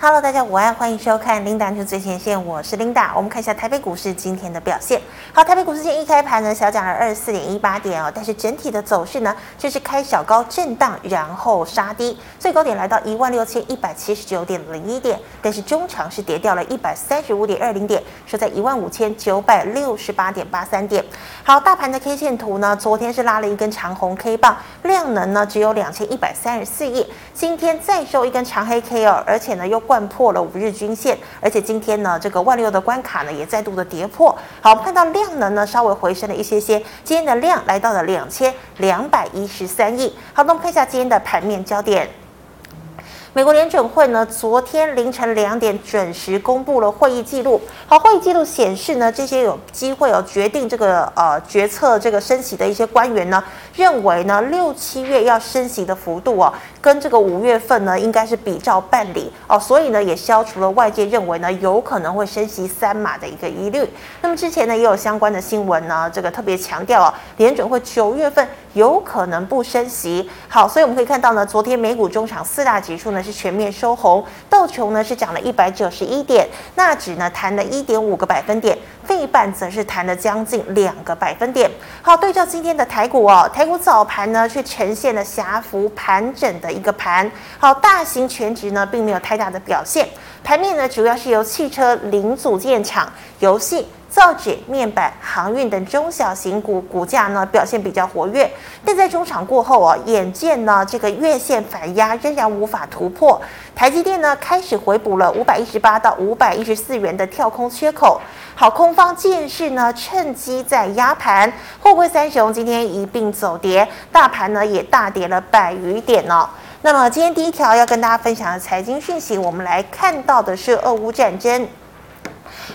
Hello，大家午安，欢迎收看《琳达 News 最前线》，我是琳达。我们看一下台北股市今天的表现。好，台北股市今天一开盘呢，小涨了二十四点一八点哦，但是整体的走势呢，就是开小高震荡，然后杀低，最高点来到一万六千一百七十九点零一点，但是中长是跌掉了一百三十五点二零点，收在一万五千九百六十八点八三点。好，大盘的 K 线图呢，昨天是拉了一根长红 K 棒，量能呢只有两千一百三十四亿，今天再收一根长黑 K 哦，而且呢又。贯破了五日均线，而且今天呢，这个万六的关卡呢也再度的跌破。好，我们看到量能呢稍微回升了一些些，今天的量来到了两千两百一十三亿。好，那我们看一下今天的盘面焦点。美国联准会呢，昨天凌晨两点准时公布了会议记录。好，会议记录显示呢，这些有机会有决定这个呃决策这个升息的一些官员呢，认为呢六七月要升息的幅度哦，跟这个五月份呢应该是比照办理哦，所以呢也消除了外界认为呢有可能会升息三码的一个疑虑。那么之前呢也有相关的新闻呢，这个特别强调哦，联准会九月份有可能不升息。好，所以我们可以看到呢，昨天美股中场四大指数呢。是全面收红，道琼呢是涨了一百九十一点，纳指呢弹了一点五个百分点，费半则是弹了将近两个百分点。好，对照今天的台股哦，台股早盘呢却呈现了狭幅盘整的一个盘。好，大型全值呢并没有太大的表现，盘面呢主要是由汽车零组件厂、游戏。造纸、面板、航运等中小型股股价呢表现比较活跃，但在中场过后哦，眼见呢这个月线反压仍然无法突破，台积电呢开始回补了五百一十八到五百一十四元的跳空缺口，好，空方见势呢趁机在压盘，货柜三雄今天一并走跌，大盘呢也大跌了百余点哦。那么今天第一条要跟大家分享的财经讯息，我们来看到的是俄乌战争。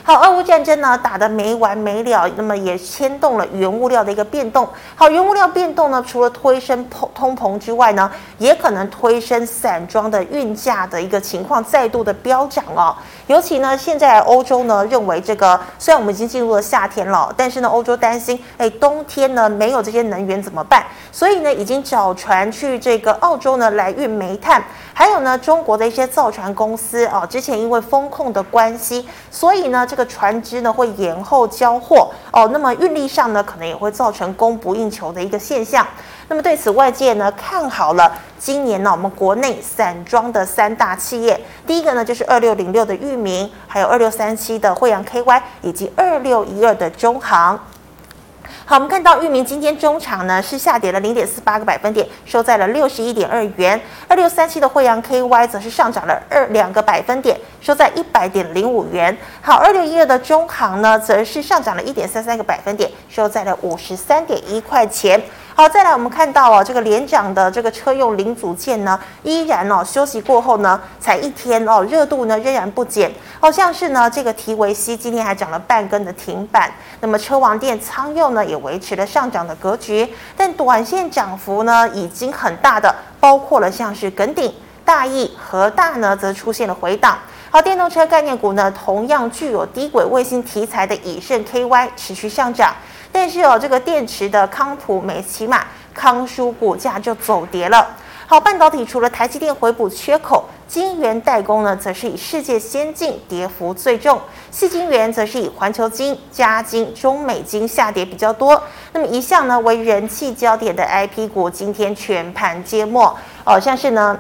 好，俄乌战争呢打得没完没了，那么也牵动了原物料的一个变动。好，原物料变动呢，除了推升通通膨之外呢，也可能推升散装的运价的一个情况再度的飙涨哦。尤其呢，现在欧洲呢认为这个虽然我们已经进入了夏天了，但是呢，欧洲担心，哎，冬天呢没有这些能源怎么办？所以呢，已经找船去这个澳洲呢来运煤炭。还有呢，中国的一些造船公司啊，之前因为风控的关系，所以呢，这个船只呢会延后交货哦。那么运力上呢，可能也会造成供不应求的一个现象。那么对此，外界呢看好了今年呢我们国内散装的三大企业，第一个呢就是二六零六的裕民，还有二六三七的惠阳 KY，以及二六一二的中航。好，我们看到裕民今天中场呢是下跌了零点四八个百分点，收在了六十一点二元。二六三七的惠阳 KY 则是上涨了二两个百分点，收在一百点零五元。好，二六一二的中行呢则是上涨了一点三三个百分点，收在了五十三点一块钱。好，再来我们看到哦，这个连涨的这个车用零组件呢，依然哦休息过后呢，才一天哦，热度呢仍然不减。好像是呢这个提维西今天还涨了半根的停板。那么车王电、仓佑呢也维持了上涨的格局，但短线涨幅呢已经很大的，包括了像是耿鼎、大益、和大呢则出现了回档。好，电动车概念股呢同样具有低轨卫星题材的以盛 KY 持续上涨。但是哦，这个电池的康普、美琪玛、康舒股价就走跌了。好，半导体除了台积电回补缺口，晶圆代工呢，则是以世界先进跌幅最重。矽晶圆则是以环球晶、加晶、中美晶下跌比较多。那么一向呢为人气焦点的 IP 股，今天全盘皆末哦，像是呢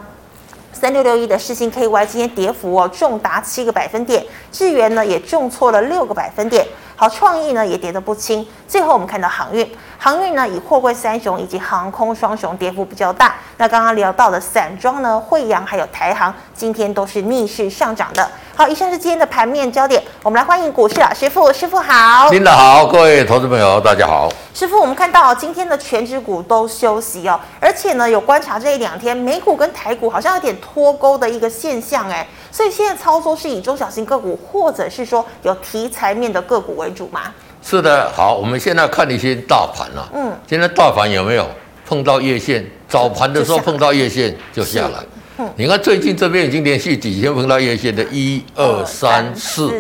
三六六一的世芯 KY 今天跌幅哦重达七个百分点，智原呢也重挫了六个百分点。好，创意呢也跌得不轻。最后我们看到航运，航运呢以货柜三雄以及航空双雄跌幅比较大。那刚刚聊到的散装呢，慧洋还有台航今天都是逆势上涨的。好，以上是今天的盘面焦点。我们来欢迎股市老师傅，师傅好。听得好，各位投资朋友大家好。师傅，我们看到今天的全指股都休息哦，而且呢有观察这一两天美股跟台股好像有点脱钩的一个现象哎。所以现在操作是以中小型个股，或者是说有题材面的个股为主吗？是的，好，我们现在看一些大盘啊。嗯，现在大盘有没有碰到月线？早盘的时候碰到月线就下来。嗯，你看最近这边已经连续几天碰到月线的，一二三四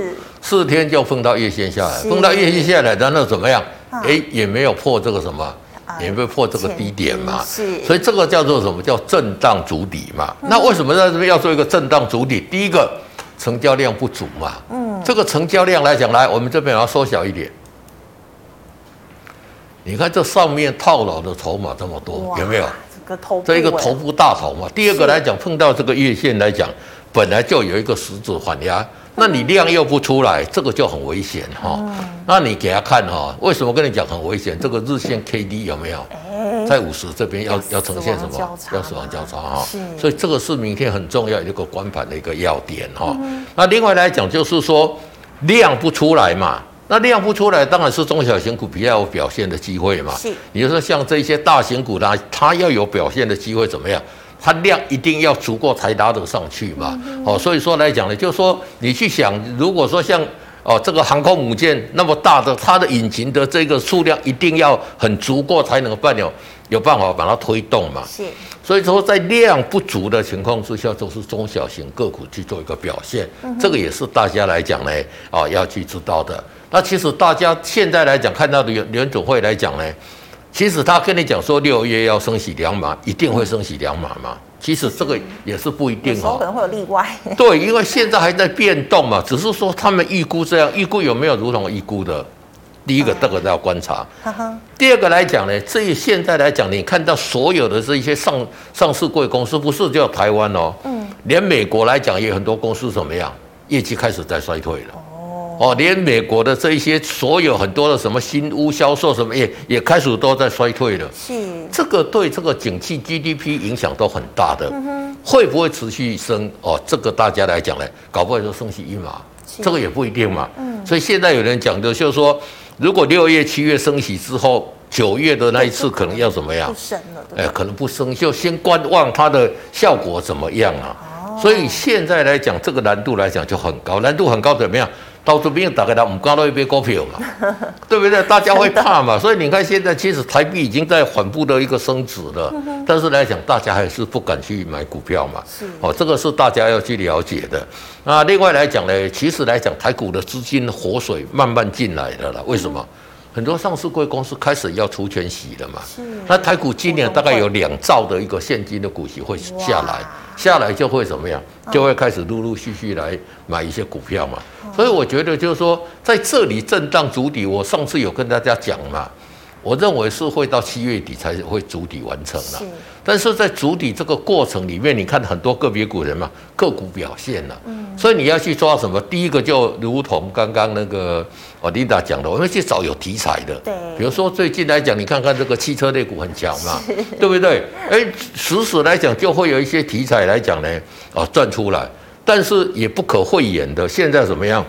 四天就碰到月线下来，碰到月线下来，然后怎么样？哎，也没有破这个什么。也会破这个低点嘛，是，所以这个叫做什么叫震荡筑底嘛？那为什么在这边要做一个震荡筑底？第一个，成交量不足嘛。嗯，这个成交量来讲，来我们这边要缩小一点。你看这上面套牢的筹码这么多，有没有？这个头部，这一个头部大头嘛。第二个来讲，碰到这个月线来讲，本来就有一个十字反压，那你量又不出来，这个就很危险哈。那你给他看哈，为什么跟你讲很危险？这个日线 K D 有没有？在五十这边要要呈现什么？要死亡交叉哈。所以这个是明天很重要一个关盘的一个要点哈。那另外来讲，就是说量不出来嘛。那量不出来，当然是中小型股比较有表现的机会嘛。是，你就说像这些大型股呢，它要有表现的机会怎么样？它量一定要足够才拉得上去嘛。哦，所以说来讲呢，就是说你去想，如果说像哦这个航空母舰那么大的，它的引擎的这个数量一定要很足够才能办有有办法把它推动嘛。是，所以说在量不足的情况之下，都是中小型个股去做一个表现。这个也是大家来讲呢，啊要去知道的。那其实大家现在来讲看到的联联准会来讲呢，其实他跟你讲说六月要升息两码，一定会升息两码吗？其实这个也是不一定哦，可能会有例外。对，因为现在还在变动嘛，只是说他们预估这样，预估有没有如同预估的？第一个这个都要观察。第二个来讲呢，这现在来讲，你看到所有的这一些上上市贵公司，不是叫台湾哦，嗯，连美国来讲也有很多公司怎么样，业绩开始在衰退了。哦，连美国的这一些所有很多的什么新屋销售什么也也开始都在衰退了。是，这个对这个景气 GDP 影响都很大的。会不会持续升？哦，这个大家来讲呢，搞不好就升息一码，这个也不一定嘛。嗯，所以现在有人讲的就是说，如果六月、七月升息之后，九月的那一次可能要怎么样？不升了，哎，可能不升，就先观望它的效果怎么样啊？哦，所以现在来讲，这个难度来讲就很高，难度很高，怎么样？到这边打开它，我们刚到一杯股票嘛，对不对？大家会怕嘛，所以你看现在其实台币已经在缓步的一个升值了，但是来讲大家还是不敢去买股票嘛。哦，这个是大家要去了解的。那另外来讲呢，其实来讲台股的资金活水慢慢进来的了，为什么？很多上市贵公司开始要除权息了嘛。那台股今年大概有两兆的一个现金的股息会下来，下来就会怎么样？就会开始陆陆续续来买一些股票嘛。所以我觉得就是说，在这里震荡筑底，我上次有跟大家讲嘛，我认为是会到七月底才会筑底完成了。但是在筑底这个过程里面，你看很多个别股人嘛，个股表现了。所以你要去抓什么？第一个就如同刚刚那个哦琳达讲的，我们去找有题材的。对。比如说最近来讲，你看看这个汽车类股很强嘛，对不对？哎，时时来讲就会有一些题材来讲呢，哦转出来。但是也不可讳言的，现在怎么样？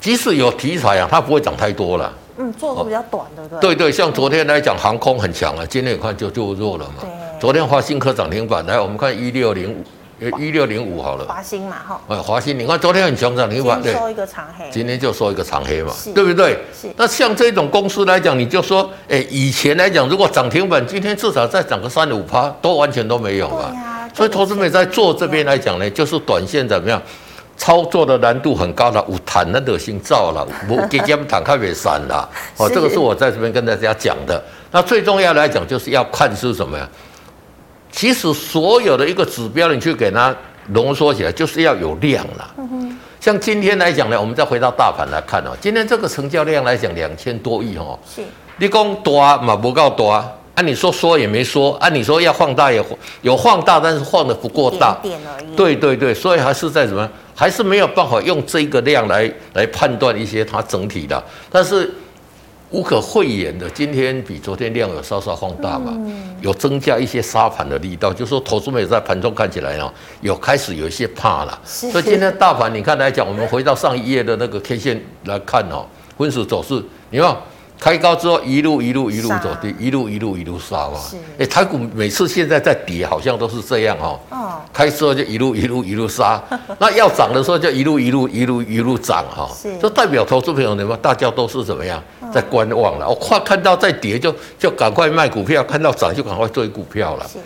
即使有题材啊，它不会涨太多了。嗯，做的比较短，对不对？对对，像昨天来讲，航空很强啊，今天你看就就弱了嘛。昨天华新科涨停板，来我们看一六零五，一六零五好了。华新嘛，哈。哎，华新，你看昨天很强涨停板，对。收一个长黑。今天就收一个长黑嘛，对不对？是。那像这种公司来讲，你就说，哎，以前来讲，如果涨停板，今天至少再涨个三五趴，都完全都没有嘛。所以，投资者在做这边来讲呢，就是短线怎么样，操作的难度很高了，无谈那的心造了，我给他们谈开别散了。哦，这个是我在这边跟大家讲的。那最重要来讲，就是要看是什么呀？其实所有的一个指标，你去给它浓缩起来，就是要有量了。像今天来讲呢，我们再回到大盘来看哦，今天这个成交量来讲，两千多亿哦。是。你讲多嘛？不够多。按、啊、你说说也没说，按、啊、你说要放大也有放大，但是放的不够大，点点而已。对对对，所以还是在什么？还是没有办法用这个量来来判断一些它整体的。但是无可讳言的，今天比昨天量有稍稍放大嘛，嗯、有增加一些杀盘的力道，就是说投资者在盘中看起来哦，有开始有一些怕了。是所以今天大盘你看来讲，我们回到上一页的那个 K 线来看哦，分时走势，你看。开高之后一路一路一路走低，一路一路一路杀嘛。哎，台股每次现在在跌，好像都是这样哦。哦。开之后就一路一路一路杀，那要涨的时候就一路一路一路一路涨哈。是。这代表投资朋友你们大家都是怎么样在观望了？我快看到在跌就就赶快卖股票，看到涨就赶快追股票了。是。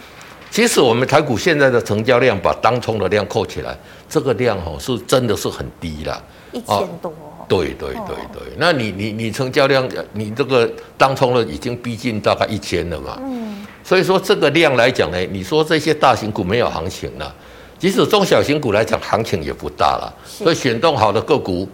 其实我们台股现在的成交量把当冲的量扣起来，这个量哦是真的是很低了。一千多。对对对对，那你你你成交量，你这个当冲了已经逼近大概一千了嘛，嗯，所以说这个量来讲呢，你说这些大型股没有行情了，即使中小型股来讲，行情也不大了，所以选动好的个股，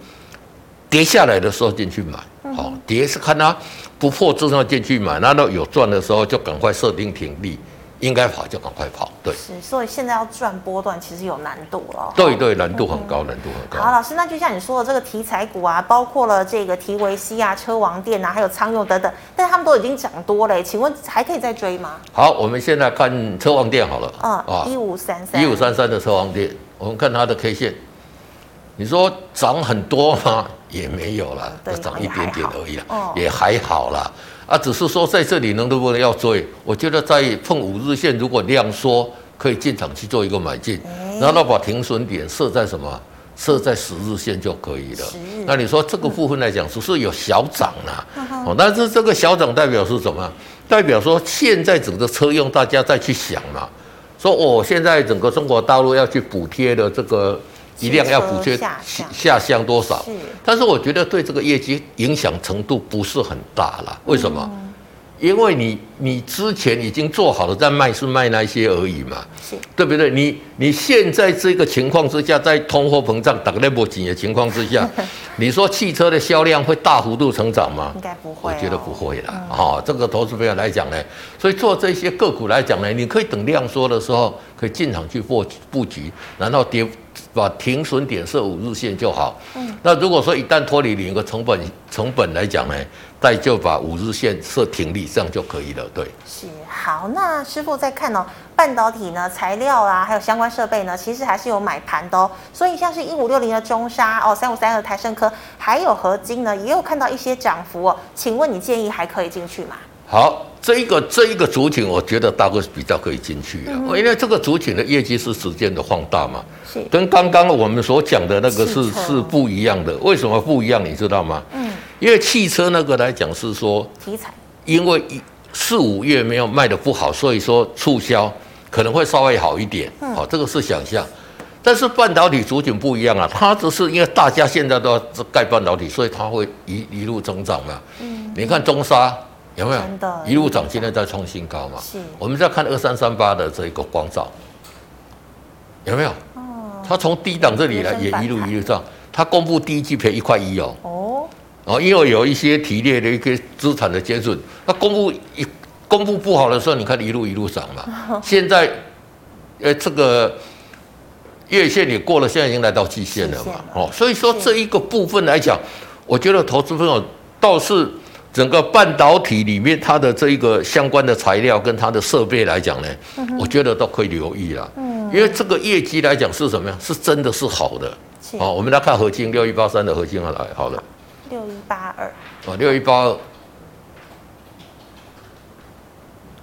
跌下来的时候进去买，好、嗯，跌是看它不破之后进去买，那到有赚的时候就赶快设定停利。应该跑就赶快跑，对。是，所以现在要赚波段其实有难度了。对对，难度很高，嗯、难度很高。好，老师，那就像你说的这个题材股啊，包括了这个提维西啊、车王店啊，还有仓用等等，但是他们都已经涨多了，请问还可以再追吗？好，我们现在看车王店好了。嗯啊，一五三三。一五三三的车王店，我们看它的 K 线，你说涨很多吗？也没有了，就涨一点点而已了，哦、也还好啦。啊，只是说在这里能不能要追？我觉得在碰五日线，如果量缩，可以进场去做一个买进，然后把停损点设在什么？设在十日线就可以了。那你说这个部分来讲，只是有小涨啦，哦，但是这个小涨代表是什么？代表说现在整个车用大家再去想嘛，说我现在整个中国大陆要去补贴的这个。一辆要补贴下下乡多少？但是我觉得对这个业绩影响程度不是很大了。为什么？因为你你之前已经做好了在卖，是卖那些而已嘛，对不对？你你现在这个情况之下，在通货膨胀、打个那么紧的情况之下，你说汽车的销量会大幅度成长吗？应该不会，我觉得不会了。啊，这个投资朋友来讲呢，所以做这些个股来讲呢，你可以等量缩的时候，可以进场去布布局，然后跌。把停损点设五日线就好。嗯，那如果说一旦脱离你一个成本成本来讲呢，再就把五日线设停利，这样就可以了。对，是好。那师傅再看哦，半导体呢，材料啊，还有相关设备呢，其实还是有买盘的哦。所以像是一五六零的中沙哦，三五三二的台胜科，还有合金呢，也有看到一些涨幅哦。请问你建议还可以进去吗？好。这一个这一个族群，我觉得大概是比较可以进去的，因为这个族群的业绩是时间的放大嘛，跟刚刚我们所讲的那个是是不一样的。为什么不一样？你知道吗？嗯，因为汽车那个来讲是说题材，因为四五月没有卖的不好，所以说促销可能会稍微好一点。好，这个是想象。但是半导体族群不一样啊，它只是因为大家现在都要盖半导体，所以它会一一路增长嘛。嗯，你看中砂。有没有一路涨？今天在创新高嘛？是。我们在看二三三八的这一个光照，有没有？哦。它从低档这里来，也一路一路涨。它公布第一季赔一块一哦。哦。哦，因为有一些提列的一个资产的减损，那公布一公布不好的时候，你看一路一路涨嘛。现在，呃，这个月线也过了，现在已经来到季线了嘛。哦，所以说这一个部分来讲，我觉得投资朋友倒是。整个半导体里面，它的这一个相关的材料跟它的设备来讲呢，我觉得都可以留意了。嗯，因为这个业绩来讲是什么呀？是真的是好的。好，我们来看合金六一八三的合金来，好了。六一八二。哦，六一八二。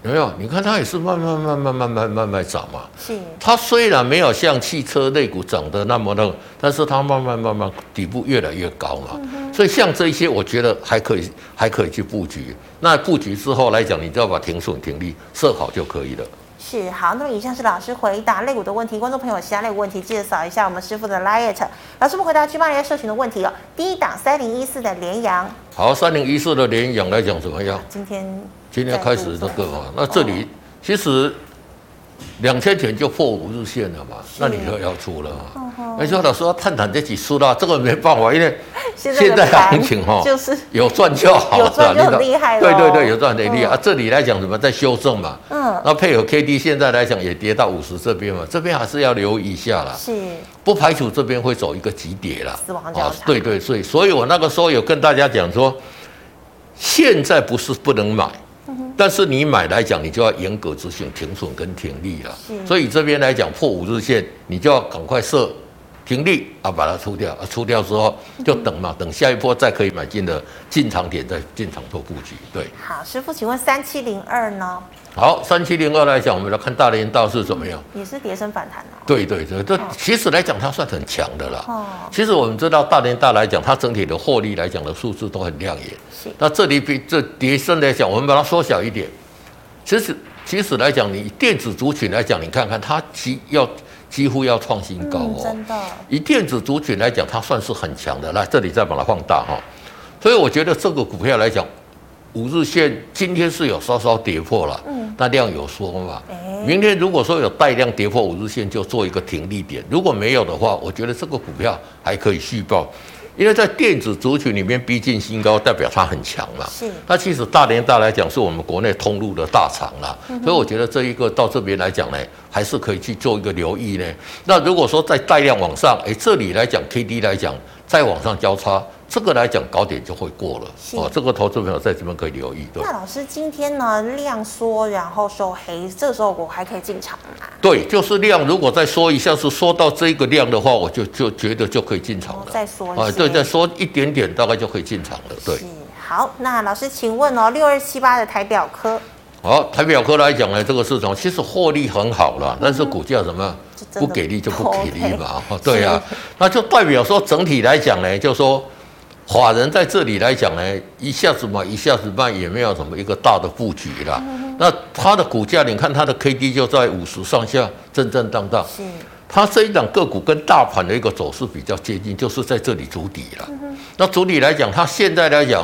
有没有？你看它也是慢慢慢慢慢慢慢慢涨嘛。是。它虽然没有像汽车类股涨得那么那个，但是它慢慢慢慢底部越来越高嘛。所以像这些，我觉得还可以，还可以去布局。那布局之后来讲，你就要把停损停利设好就可以了。是好，那么以上是老师回答类股的问题，观众朋友其他类股问题记得扫一下我们师傅的 LINE。老师们回答去帮人家社群的问题哦。第一档三零一四的联阳，好，三零一四的联阳来讲怎么样？今天今天开始这个嘛，那这里其实。两千点就破五日线了嘛，那你就要出了嘛。而且老师要探探这几出了，这个没办法，因为现在行情哈，就是有赚就好了，有赚就很厉害了。对对对，有赚很厉害啊。这里来讲什么在修正嘛？嗯，那配合 K D 现在来讲也跌到五十这边嘛，这边还是要留意一下啦。是，不排除这边会走一个急跌啦。死亡交叉。对对，所以所以我那个时候有跟大家讲说，现在不是不能买。但是你买来讲，你就要严格执行停损跟停利了。所以这边来讲破五日线，你就要赶快设停利啊，把它出掉啊，出掉之后就等嘛，等下一波再可以买进的进场点再进场做布局。对，好，师傅，请问三七零二呢？好，三七零二来讲，我们来看大连大是怎么样？也是跌升反弹哦。对对对，这其实来讲它算很强的了。哦。其实我们知道大连大来讲，它整体的获利来讲的数字都很亮眼。是。那这里比这跌升来讲，我们把它缩小一点。其实其实来讲，你电子族群来讲，你看看它其要几乎要创新高哦。真的。以电子族群来讲，它算是很强的。来这里再把它放大哈。所以我觉得这个股票来讲。五日线今天是有稍稍跌破了，嗯，那量有缩嘛？明天如果说有带量跌破五日线，就做一个停利点。如果没有的话，我觉得这个股票还可以续抱，因为在电子族群里面逼近新高，代表它很强嘛。是。那其实大连大来讲是我们国内通路的大厂啦，所以我觉得这一个到这边来讲呢，还是可以去做一个留意呢。那如果说在带量往上，哎，这里来讲 K D 来讲再往上交叉。这个来讲高点就会过了哦，这个投资朋友在这边可以留意。对，那老师今天呢量缩，然后收黑，这个时候我还可以进场吗？对，就是量如果再缩一下，是缩到这个量的话，我就就觉得就可以进场了。再缩啊，对，再缩一点点，大概就可以进场了。对，好，那老师请问哦，六二七八的台表科，好，台表科来讲呢，这个市场其实获利很好了，但是股价什么不给力就不给力嘛，对呀，那就代表说整体来讲呢，就说。法人在这里来讲呢，一下子买，一下子卖，也没有什么一个大的布局啦。那它的股价，你看它的 K D 就在五十上下，震震荡荡。是。它这一档个股跟大盘的一个走势比较接近，就是在这里筑底了。那筑底来讲，它现在来讲，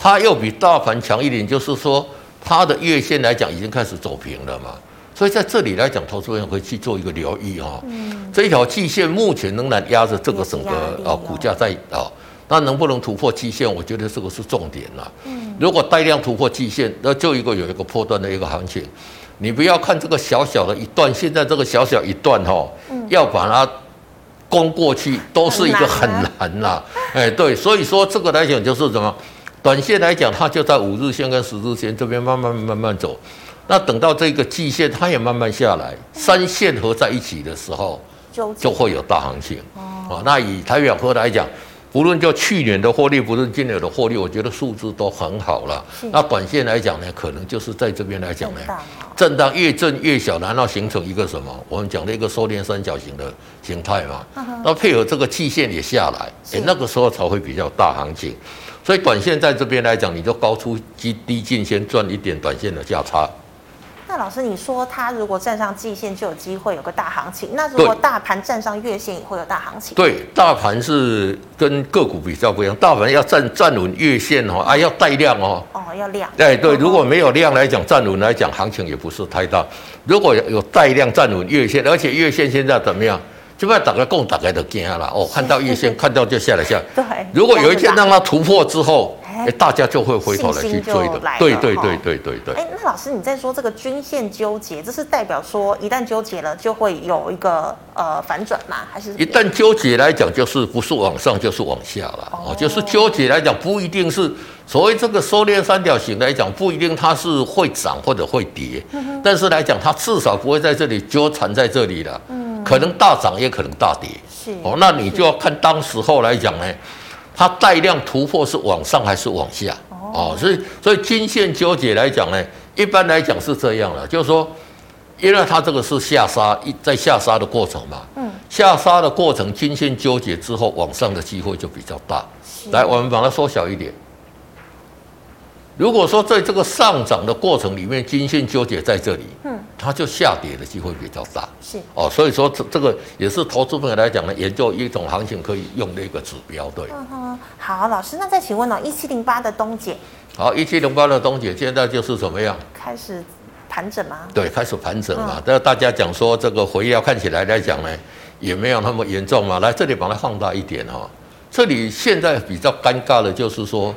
它又比大盘强一点，就是说它的月线来讲已经开始走平了嘛。所以在这里来讲，投资人会去做一个留意哈。嗯。这一条季线目前仍然压着这个整个啊股价在啊。那能不能突破季线？我觉得这个是重点了。嗯，如果带量突破季线，那就一个有一个破断的一个行情。你不要看这个小小的一段，现在这个小小一段哈，要把它攻过去都是一个很难呐。哎，对，所以说这个来讲就是什么？短线来讲，它就在五日线跟十日线这边慢慢慢慢走。那等到这个季线它也慢慢下来，三线合在一起的时候，就会有大行情。哦，那以台表科来讲。不论就去年的获利，不论今年的获利，我觉得数字都很好了。那短线来讲呢，可能就是在这边来讲呢，震荡越震越小，然后形成一个什么？我们讲的一个收敛三角形的形态嘛。那配合这个季线也下来，诶，那个时候才会比较大行情。所以短线在这边来讲，你就高出低低进，先赚一点短线的价差。那老师，你说它如果站上季线就有机会有个大行情，那如果大盘站上月线也会有大行情？对，大盘是跟个股比较不一样，大盘要站站稳月线哦，啊要带量哦，哦要量，哎对，如果没有量来讲，站稳来讲行情也不是太大。如果有带量站稳月线，而且月线现在怎么样？基本上打个共打开都惊了哦，看到月线 看到就下来下。对，如果有一天让它突破之后。哎，大家就会回头来去追的，对对对对对对。哎，那老师你在说这个均线纠结，这是代表说一旦纠结了就会有一个呃反转吗？还是一旦纠结来讲，就是不是往上就是往下了哦，就是纠结来讲不一定是所谓这个收敛三角形来讲，不一定它是会涨或者会跌，但是来讲它至少不会在这里纠缠在这里了，嗯，可能大涨也可能大跌，是哦，那你就要看当时候来讲呢。它带量突破是往上还是往下？哦，所以所以均线纠结来讲呢，一般来讲是这样的，就是说，因为它这个是下杀一在下杀的过程嘛，嗯，下杀的过程均线纠结之后往上的机会就比较大。来，我们把它缩小一点。如果说在这个上涨的过程里面，均线纠结在这里，嗯，它就下跌的机会比较大，是哦，所以说这这个也是投资朋友来讲呢，研究一种行情可以用的一个指标，对。嗯哼，好，老师，那再请问哦，一七零八的东姐，好，一七零八的东姐现在就是怎么样？开始盘整吗？对，开始盘整嘛。但、嗯、大家讲说这个回要看起来来讲呢，也没有那么严重嘛。来这里把它放大一点哦，这里现在比较尴尬的就是说。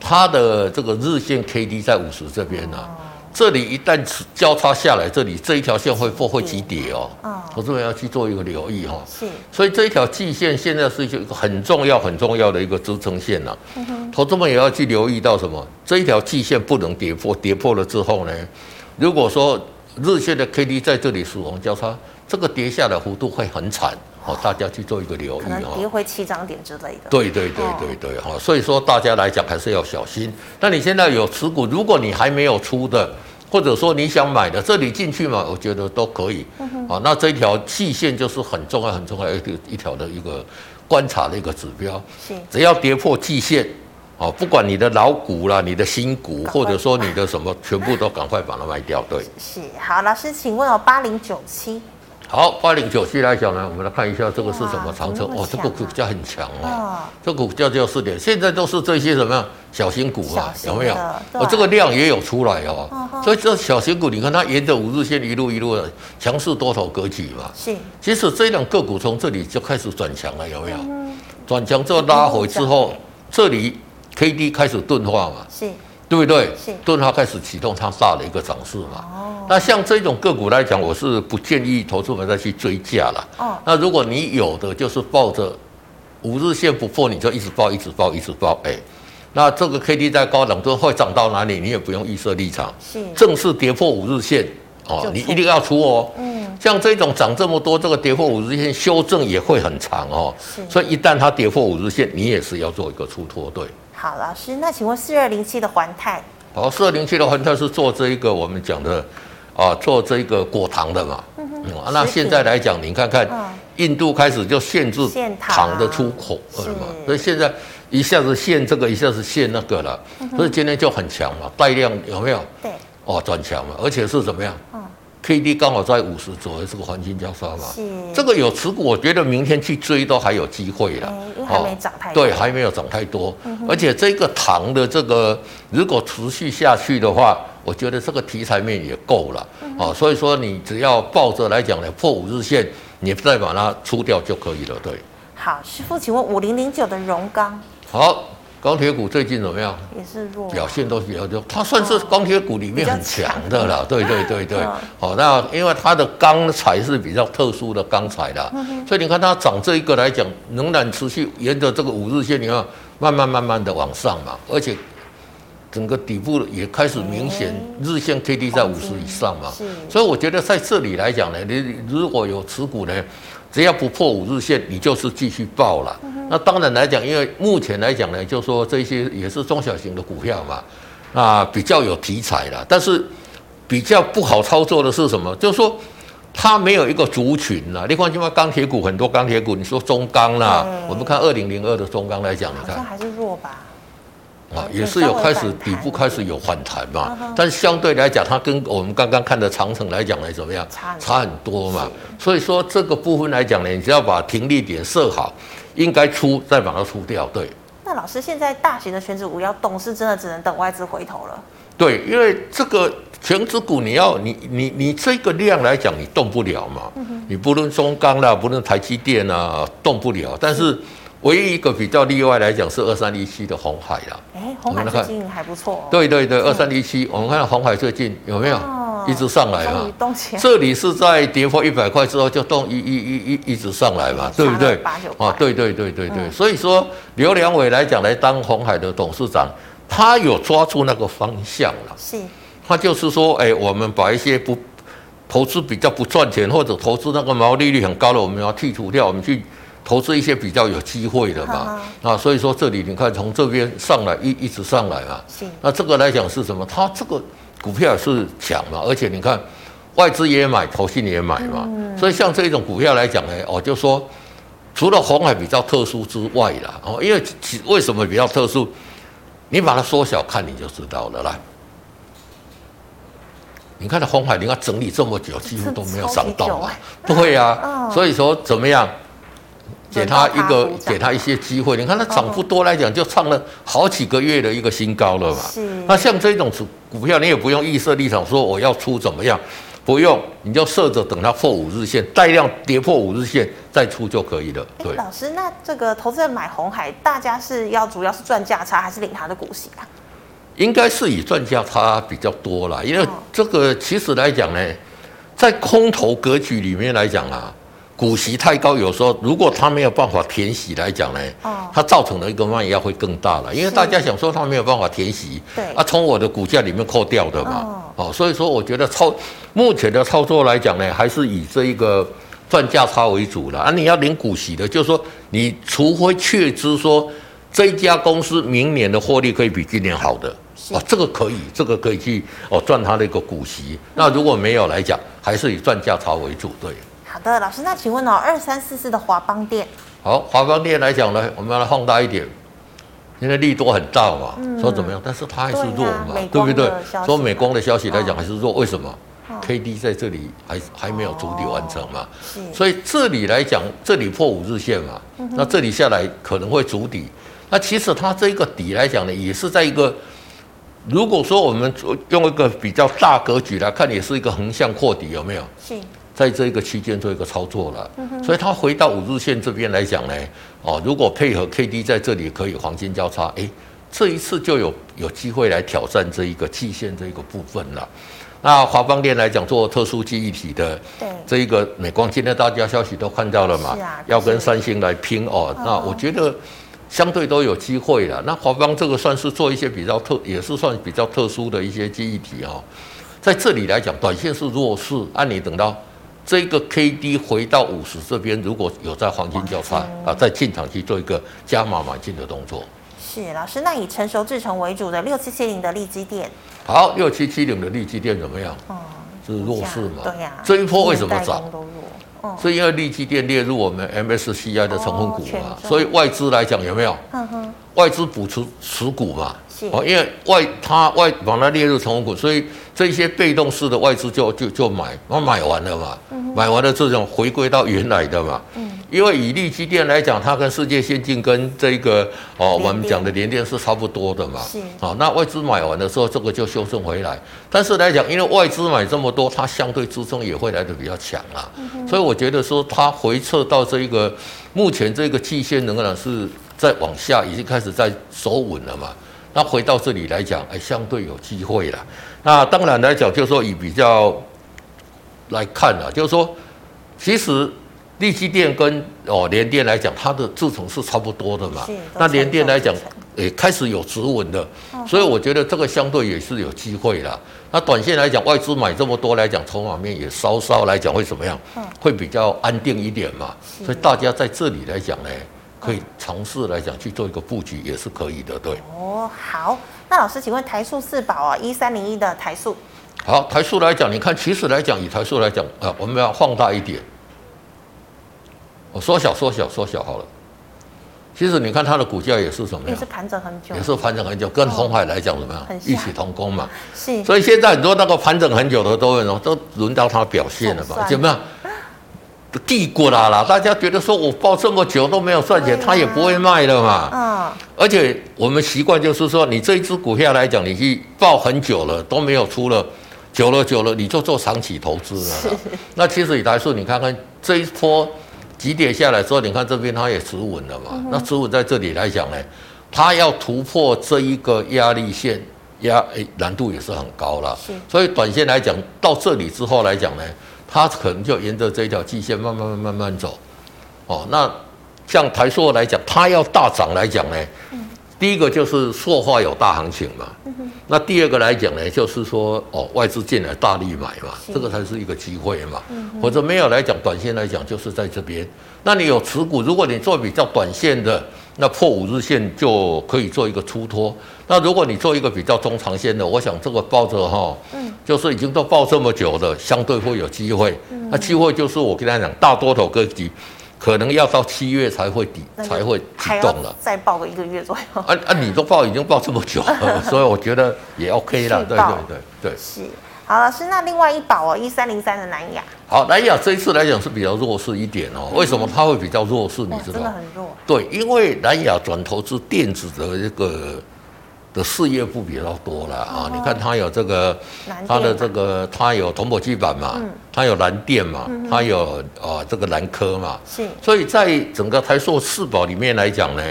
它的这个日线 K D 在五十这边呢、啊，这里一旦交叉下来，这里这一条线会破会急跌哦？投资人要去做一个留意哈、哦。是，所以这一条季线现在是一个很重要、很重要的一个支撑线呐、啊。投资们也要去留意到什么？这一条季线不能跌破，跌破了之后呢，如果说日线的 K D 在这里死亡交叉，这个跌下的幅度会很惨。哦，大家去做一个留意哦，跌回起涨点之类的。对对对对对，哈，所以说大家来讲还是要小心。那你现在有持股，如果你还没有出的，或者说你想买的，这里进去嘛，我觉得都可以。好，那这条季线就是很重要很重要一个一条的一个观察的一个指标。是，只要跌破季线，哦，不管你的老股啦，你的新股，或者说你的什么，全部都赶快把它卖掉。对，是。好，老师，请问哦，八零九七。好，八零九七来讲呢，我们来看一下这个是什么长城。哦，这个股价很强哦，哦这个股价就四点，现在都是这些什么样小型股啊，有没有？哦，这个量也有出来哦，哦所以这小型股，你看它沿着五日线一路一路的强势多头格局嘛，是。其实这两个股从这里就开始转强了，有没有？转强之后拉回之后，这里 K D 开始钝化嘛，是。对不对？是钝化开始启动它大的一个涨势嘛。哦。那像这种个股来讲，我是不建议投资者再去追价了。哦。那如果你有的就是抱着五日线不破，你就一直抱，一直抱，一直抱。哎，那这个 K D 在高档，都会涨到哪里？你也不用预设立场。是。正式跌破五日线哦，你一定要出哦。嗯。像这种涨这么多，这个跌破五日线修正也会很长哦。是。所以一旦它跌破五日线，你也是要做一个出脱对。好，老师，那请问四二零七的环太？好，四二零七的环太是做这一个我们讲的啊，做这个果糖的嘛。嗯哼。嗯，那现在来讲，你看看，印度开始就限制糖的出口了嘛，所以现在一下子限这个，一下子限那个了，所以今天就很强嘛，带量有没有？对。哦，转强嘛，而且是怎么样？嗯。K D 刚好在五十左右，这个黄金交叉嘛，这个有持股，我觉得明天去追都还有机会了，因为还没涨太多，对，还没有涨太多，嗯、而且这个糖的这个如果持续下去的话，我觉得这个题材面也够了，嗯、哦，所以说你只要抱着来讲呢，破五日线，你再把它出掉就可以了，对。好，师傅，请问五零零九的荣钢，好。钢铁股最近怎么样？也是弱，表现都比较弱。它算是钢铁股里面很强的了。对对对对。好，那因为它的钢材是比较特殊的钢材的，所以你看它涨这一个来讲，仍然持续沿着这个五日线，你看慢慢慢慢的往上嘛，而且整个底部也开始明显日线 K D 在五十以上嘛。所以我觉得在这里来讲呢，你如果有持股呢，只要不破五日线，你就是继续爆了。那当然来讲，因为目前来讲呢，就说这些也是中小型的股票嘛，啊，比较有题材了。但是比较不好操作的是什么？就是说它没有一个族群啦。你看，现在钢铁股很多，钢铁股，你说中钢啦，我们看二零零二的中钢来讲，你看还是弱吧。啊，也是有开始底部开始有反弹嘛，但是相对来讲，它跟我们刚刚看的长城来讲呢怎么样？差很多嘛。所以说这个部分来讲呢，你只要把停利点设好，应该出再把它出掉。对。那老师现在大型的权值股要动，是真的只能等外资回头了？对，因为这个权值股你要你你你这个量来讲，你动不了嘛。你不论中钢啦，不论台积电啊，动不了。但是。唯一一个比较例外来讲是二三一七的鸿海啦，哎，鸿海最近还不错。对对对，二三一七，我们看鸿海最近有没有一直上来嘛？这里是在跌破一百块之后就动一一一一一直上来嘛，对不对？八九块。啊，对对对对对，所以说刘良伟来讲来当鸿海的董事长，他有抓住那个方向了。是。他就是说，哎，我们把一些不投资比较不赚钱或者投资那个毛利率很高的，我们要剔除掉，我们去。投资一些比较有机会的嘛，啊，所以说这里你看从这边上来一一直上来嘛，是，那这个来讲是什么？它这个股票是强嘛，而且你看外资也买，投信也买嘛，所以像这种股票来讲呢，哦，就说除了红海比较特殊之外啦，哦，因为其为什么比较特殊？你把它缩小看你就知道了啦。你看它鸿海，你看整理这么久，几乎都没有涨到嘛，不会啊，所以说怎么样？给他一个，给他一些机会。你看，它涨幅多来讲，就创了好几个月的一个新高了嘛。是。那像这种股票，你也不用预设立场说我要出怎么样，不用，你就设着等它破五日线，带量跌破五日线再出就可以了。对。老师，那这个投资人买红海，大家是要主要是赚价差，还是领他的股息啊？应该是以赚价差比较多啦，因为这个其实来讲呢，在空头格局里面来讲啊。股息太高，有时候如果他没有办法填息来讲呢，它造成的一个卖压会更大了。因为大家想说他没有办法填息，对，啊，从我的股价里面扣掉的嘛，哦，所以说我觉得操目前的操作来讲呢，还是以这一个赚价差为主了。啊，你要领股息的，就是说你除非确知说这一家公司明年的获利可以比今年好的，哦，这个可以，这个可以去哦赚它的一个股息。那如果没有来讲，还是以赚价差为主，对。好的，老师，那请问哦，二三四四的华邦店，好，华邦店来讲呢，我们要来放大一点，因为利多很大嘛，嗯、说怎么样？但是它还是弱嘛，对，不对？说美光的消息来讲还是弱，为什么？，K D 在这里还还没有筑底完成嘛，是，所以这里来讲，这里破五日线嘛，那这里下来可能会筑底。那其实它这个底来讲呢，也是在一个，如果说我们用一个比较大格局来看，也是一个横向扩底，有没有？是。在这个区间做一个操作了，所以它回到五日线这边来讲呢，哦，如果配合 K D 在这里可以黄金交叉，诶，这一次就有有机会来挑战这一个季线这一个部分了。那华邦电来讲，做特殊记忆体的，对，这一个美光今天大家消息都看到了嘛，啊，要跟三星来拼哦。那我觉得相对都有机会了。那华邦这个算是做一些比较特，也是算比较特殊的一些记忆体哦，在这里来讲，短线是弱势，按你等到。这个 K D 回到五十这边，如果有在黄金交叉啊，在进场去做一个加码买进的动作。是老师，那以成熟制成为主的六七七零的力积电，好，六七七零的力积电怎么样？哦、嗯，是弱势嘛？对呀、啊。这一波为什么涨？是因为力积电列入我们 M S C I 的成分股嘛？哦、所以外资来讲有没有？嗯哼。外资补持持股嘛？哦，因为外它外把它列入成分股，所以这些被动式的外资就就就买，然后买完了嘛，买完了这种回归到原来的嘛。嗯因为以力积电来讲，它跟世界先进跟这个哦我们讲的联电是差不多的嘛。是好，那外资买完的时候，这个就修正回来。但是来讲，因为外资买这么多，它相对支撑也会来的比较强啊。所以我觉得说它回撤到这一个目前这个季线仍然是在往下，已经开始在守稳了嘛。那回到这里来讲，哎，相对有机会了。那当然来讲，就是说以比较来看啊，就是说，其实利基电跟哦联电来讲，它的制程是差不多的嘛。那联电来讲，也，开始有止稳的，所以我觉得这个相对也是有机会了。那短线来讲，外资买这么多来讲，筹码面也稍稍来讲会怎么样？会比较安定一点嘛。所以大家在这里来讲呢。可以尝试来讲去做一个布局也是可以的，对。哦，好，那老师，请问台塑四宝啊，一三零一的台塑。好，台塑来讲，你看，其实来讲，以台塑来讲啊，我们要放大一点，我缩小、缩小、缩小好了。其实你看它的股价也是什么样？也是盘整很久。也是盘整很久，跟红海来讲怎么样？哦、异曲同工嘛。是。所以现在很多那个盘整很久的都有，都轮到它表现了吧？怎么样？地过啦啦，大家觉得说我抱这么久都没有赚钱，他也不会卖的嘛。嗯。而且我们习惯就是说，你这一只股票来讲，你去抱很久了都没有出了，久了久了你就做长期投资了。那其实以来说，你看看这一波急跌下来之后，你看这边它也止稳了嘛。那止稳在这里来讲呢，它要突破这一个压力线，压诶难度也是很高了。所以短线来讲，到这里之后来讲呢。它可能就沿着这一条季线慢慢慢慢慢走，哦，那像台塑来讲，它要大涨来讲呢，第一个就是塑化有大行情嘛，那第二个来讲呢，就是说哦外资进来大力买嘛，这个才是一个机会嘛，或者没有来讲，短线来讲就是在这边，那你有持股，如果你做比较短线的。那破五日线就可以做一个出脱。那如果你做一个比较中长线的，我想这个抱着哈，嗯，就是已经都抱这么久的，相对会有机会。那机会就是我跟他讲，大多头格局可能要到七月才会底才会启动了。再抱个一个月左右。啊啊，你都抱已经抱这么久了，所以我觉得也 OK 了。对对对对。是。好，老师，那另外一宝哦，一三零三的南亚。好，南亚这一次来讲是比较弱势一点哦。为什么它会比较弱势？你知道吗？真的很弱。对，因为南亚转投资电子的这个的事业部比较多了啊。你看它有这个，它的这个它有铜箔基板嘛，它有蓝电嘛，它有啊这个蓝科嘛。是。所以在整个台塑四宝里面来讲呢，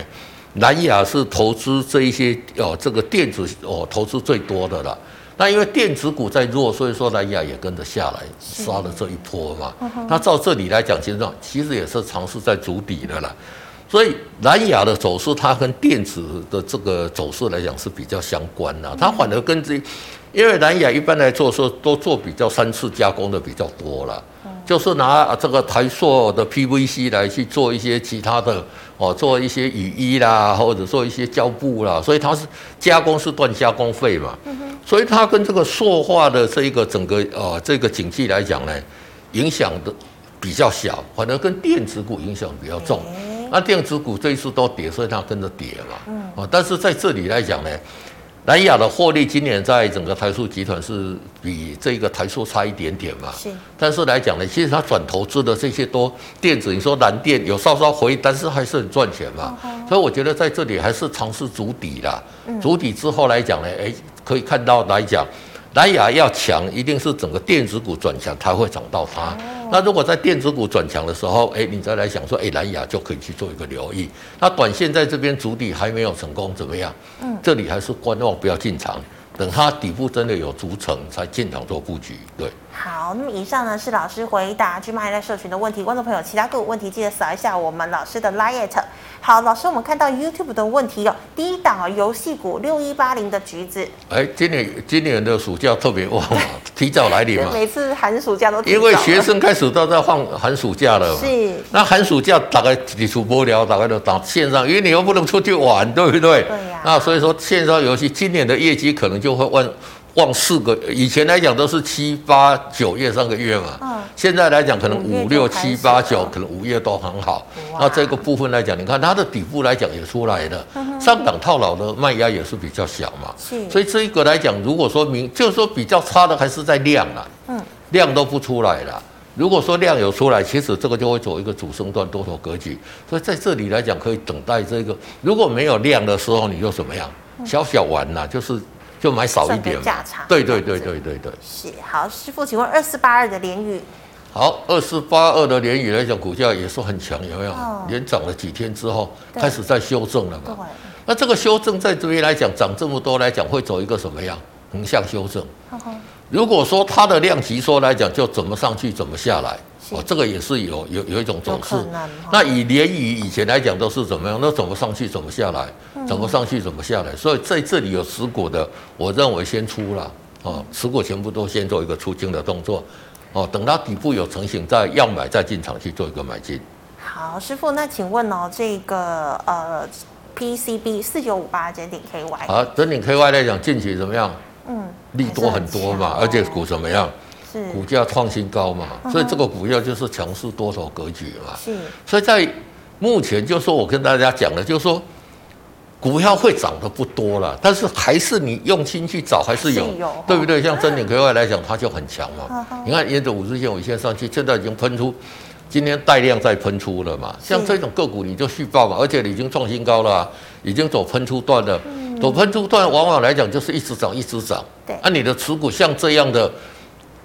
南亚是投资这一些哦这个电子哦投资最多的了。那因为电子股在弱，所以说蓝亚也跟着下来杀了这一波嘛。那照这里来讲，其实上其实也是尝试在筑底的啦。所以蓝牙的走势，它跟电子的这个走势来讲是比较相关的。它反而跟这，因为蓝牙一般来做说都做比较三次加工的比较多了。就是拿这个台塑的 PVC 来去做一些其他的哦，做一些雨衣啦，或者做一些胶布啦，所以它是加工是断加工费嘛。所以它跟这个塑化的这一个整个呃这个景气来讲呢，影响的比较小，反而跟电子股影响比较重。那电子股这一次都跌，所以它跟着跌嘛。嗯。但是在这里来讲呢，南亚的获利今年在整个台塑集团是比这个台塑差一点点嘛。是。但是来讲呢，其实它转投资的这些都电子，你说蓝电有稍稍回，但是还是很赚钱嘛。所以我觉得在这里还是尝试筑底啦。筑底之后来讲呢，哎，可以看到来讲。南亚要强，一定是整个电子股转强才会涨到它。那如果在电子股转强的时候，哎，你再来想说，哎，蓝牙就可以去做一个留意。那短线在这边主底还没有成功，怎么样？嗯，这里还是观望，不要进场。等它底部真的有筑成，才进场做布局。对，好，那么以上呢是老师回答 GMoney 赖社群的问题。观众朋友，其他各个问题记得扫一下我们老师的 Line。好，老师，我们看到 YouTube 的问题哦第一档游戏股六一八零的橘子。哎，今年今年的暑假特别旺嘛，提早来临嘛。每次寒暑假都。因为学生开始都在放寒暑假了嘛。是。那寒暑假大概你出不了，大概都打线上，因为你又不能出去玩，对不对？对。那所以说线上游戏今年的业绩可能就会旺。旺四个，以前来讲都是七八九月三个月嘛，嗯，现在来讲可能五六七八九，可能五月都很好。那这个部分来讲，你看它的底部来讲也出来了，上档套牢的卖压也是比较小嘛，是。所以这一个来讲，如果说明就是说比较差的还是在量啊，嗯，量都不出来了。如果说量有出来，其实这个就会走一个主升段多头格局。所以在这里来讲，可以等待这个。如果没有量的时候，你就怎么样？小小玩呐，就是。就买少一点价差，对对对对对对。是好，师傅，请问二四八二的联宇。好，二四八二的联宇来讲，股价也是很强，有没有？哦、连涨了几天之后，开始在修正了嘛？那这个修正在这边来讲，涨这么多来讲，会走一个什么样？横向修正。呵呵如果说它的量级说来讲，就怎么上去怎么下来。哦，这个也是有有有一种走势。那以联宇以前来讲都是怎么样？那怎么上去怎么下来？怎么上去怎么下来？所以在这里有持股的，我认为先出了哦，持股全部都先做一个出清的动作哦，等它底部有成型，再要买再进场去做一个买进。好，师傅，那请问哦，这个呃 PCB 四九五八整顶 KY。好，整顶 KY 来讲近期怎么样？嗯，利多很多嘛，而且股怎么样？股价创新高嘛，所以这个股票就是强势多头格局嘛。是，所以在目前就说，我跟大家讲的，就是说股票会涨的不多了，但是还是你用心去找，还是有，对不对？像真点 KY 来讲，它就很强嘛。你看沿着五日线、五线上去，现在已经喷出，今天带量在喷出了嘛。像这种个股你就续报嘛，而且你已经创新高了，已经走喷出段了。走喷出段往往来讲就是一直涨，一直涨。对，按你的持股像这样的。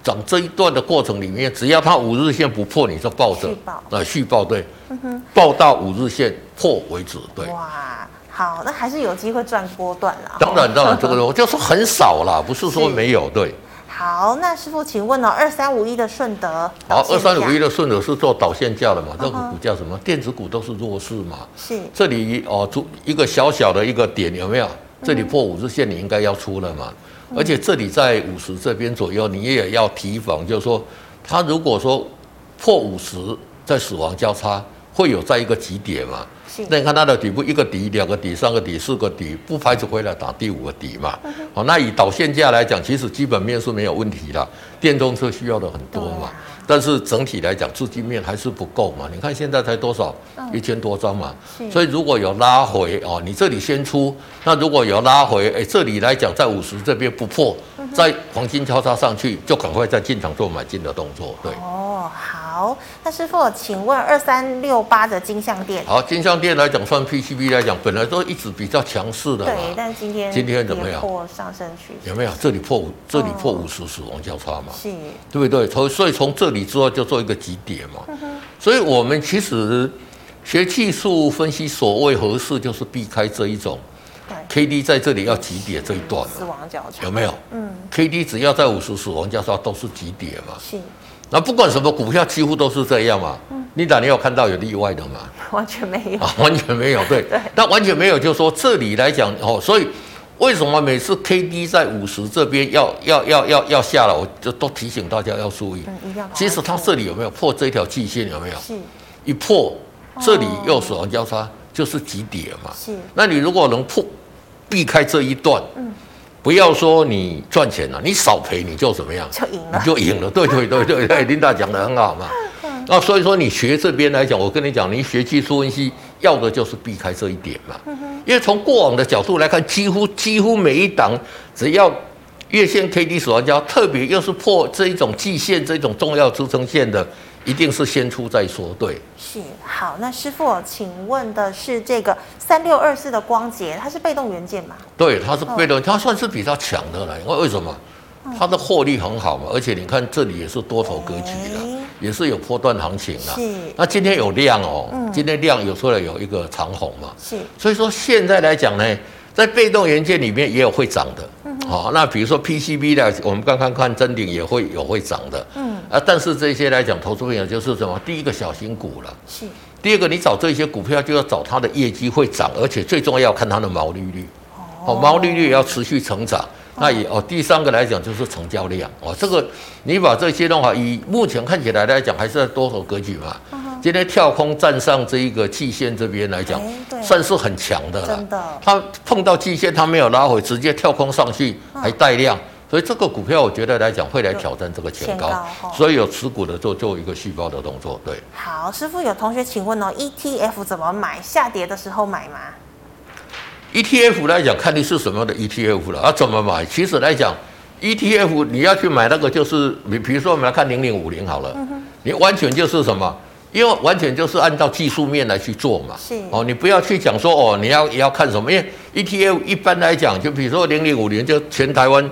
涨这一段的过程里面，只要它五日线不破，你就抱着，啊，续抱对，嗯哼，抱到五日线破为止，对。哇，好，那还是有机会赚波段啦。当然，当然，这个就是很少啦，不是说没有，对。好，那师傅，请问呢？二三五一的顺德，好，二三五一的顺德是做导线架的嘛？这个股价什么？电子股都是弱势嘛？是。这里哦，出一个小小的一个点有没有？这里破五日线，你应该要出了嘛？而且这里在五十这边左右，你也要提防，就是说，它如果说破五十，在死亡交叉，会有在一个极点嘛？那你看它的底部，一个底、两个底、三个底、四个底，不排除回来打第五个底嘛？好，那以导线架来讲，其实基本面是没有问题的，电动车需要的很多嘛。但是整体来讲，资金面还是不够嘛。你看现在才多少，一千多张嘛。所以如果有拉回哦，你这里先出。那如果有拉回，哎，这里来讲在五十这边不破，在黄金交叉上去，就赶快在进场做买进的动作。对。哦，好。那师傅，请问二三六八的金像电？好，金像电来讲，算 PCB 来讲，本来都一直比较强势的。对，但今天今天怎么样？破上升趋势。有没有？这里破五，这里破五十死亡交叉嘛？是。对不对？从所以从这。里之后就做一个急跌嘛，所以我们其实学技术分析，所谓合适就是避开这一种，K D 在这里要急跌这一段，死亡交叉有没有？嗯，K D 只要在五十死亡交叉都是急跌嘛，是。那不管什么股票几乎都是这样嘛，嗯，你哪里有看到有例外的嘛？完全没有，啊 完全没有，对，但完全没有，就是说这里来讲哦，所以。为什么每次 K D 在五十这边要要要要要下来，我就都提醒大家要注意。其实它这里有没有破这条季线？有没有？是。一破，这里又死亡交叉，就是急跌嘛。是。那你如果能破，避开这一段，嗯，不要说你赚钱了，你少赔你就怎么样？就赢了。你就赢了。对对对对对，林达讲的很好嘛。那所以说你学这边来讲，我跟你讲，你学技术分析要的就是避开这一点嘛。因为从过往的角度来看，几乎几乎每一档只要月线 K D 死亡交，特别又是破这一种季线这种重要支撑线的。一定是先出再说，对。是好，那师傅，请问的是这个三六二四的光頡，它是被动元件吗？对，它是被动，它算是比较强的了。因为为什么？它的获利很好嘛，而且你看这里也是多头格局的，也是有波段行情的。是。那今天有量哦，今天量有出来有一个长红嘛。是。所以说现在来讲呢，在被动元件里面也有会涨的。好，那比如说 PCB 的，我们刚刚看真顶也会有会涨的。嗯。啊，但是这些来讲，投资朋友就是什么？第一个小型股了。是。第二个，你找这些股票就要找它的业绩会涨，而且最重要要看它的毛利率。哦。毛利率也要持续成长。那也哦，第三个来讲就是成交量。哦，这个你把这些的话，以目前看起来来讲，还是在多头格局嘛。今天跳空站上这一个季线这边来讲，算是很强的了。真的，它碰到季线，它没有拉回，直接跳空上去，还带量，所以这个股票我觉得来讲会来挑战这个前高，所以有持股的做做一个续抱的动作。对，好，师傅有同学请问哦，ETF 怎么买？下跌的时候买吗？ETF 来讲，看你是什么样的 ETF 了啊？怎么买？其实来讲，ETF 你要去买那个就是，你比如说我们来看零零五零好了，你完全就是什么？因为完全就是按照技术面来去做嘛，是哦，你不要去讲说哦，你要要看什么？因为 ETF 一般来讲，就比如说零零五零，就全台湾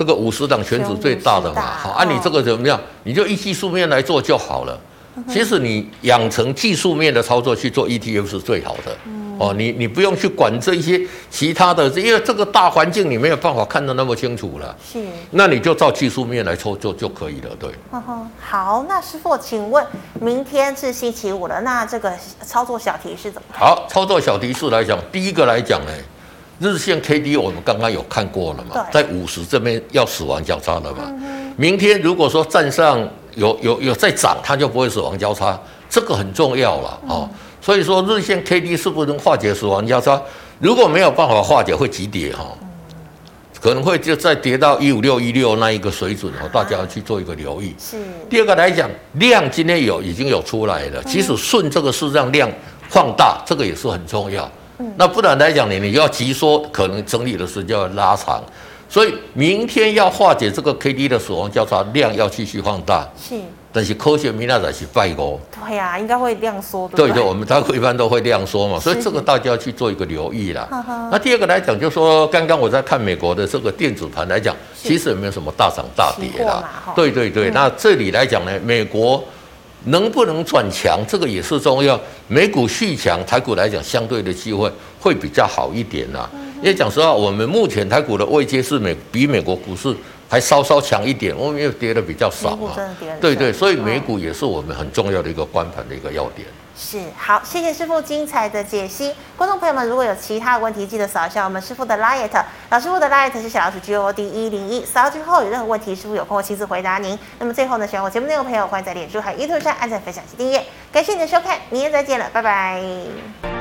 这个五十档权值最大的嘛，好，按你这个怎么样，你就依技术面来做就好了。其实你养成技术面的操作去做 ETF 是最好的。哦，你你不用去管这些其他的，因为这个大环境你没有办法看得那么清楚了。是，那你就照技术面来操作就可以了。对。好，那师傅，请问明天是星期五了，那这个操作小提示怎么？好，操作小提示来讲，第一个来讲呢，日线 K D 我们刚刚有看过了嘛，在五十这边要死亡交叉了嘛。嗯、明天如果说站上有有有再涨，它就不会死亡交叉，这个很重要了哦。嗯所以说，日线 K D 是不是能化解死亡交叉？如果没有办法化解，会急跌哈，可能会就再跌到一五六一六那一个水准哦，大家要去做一个留意。是。第二个来讲，量今天有已经有出来了，即使顺这个是让量放大，这个也是很重要。那不然来讲呢，你要急缩，可能整理的时间要拉长。所以明天要化解这个 K D 的死亡交叉，量要继续放大。是。但是科学明那才是拜哦。对呀、啊，应该会量缩的。对对，我们大概一般都会量缩嘛，所以这个大家要去做一个留意啦。那第二个来讲，就是说刚刚我在看美国的这个电子盘来讲，其实也没有什么大涨大跌啦。对对对，那这里来讲呢，美国能不能转强，这个也是重要。美股续强，台股来讲相对的机会会比较好一点啦。因为讲实话，我们目前台股的位阶是美比美国股市。还稍稍强一点，我们又跌的比较少啊。对对，所以美股也是我们很重要的一个观盘的一个要点。是，好，谢谢师傅精彩的解析。观众朋友们，如果有其他的问题，记得扫一下我们师傅的 liet，老师傅的 liet 是小老鼠 G O D 一零一，扫之后有任何问题，师傅有空会亲自回答您。那么最后呢，喜欢我节目内容的朋友，欢迎在脸书和 YouTube 上按赞、分享及订阅。感谢你的收看，明天再见了，拜拜。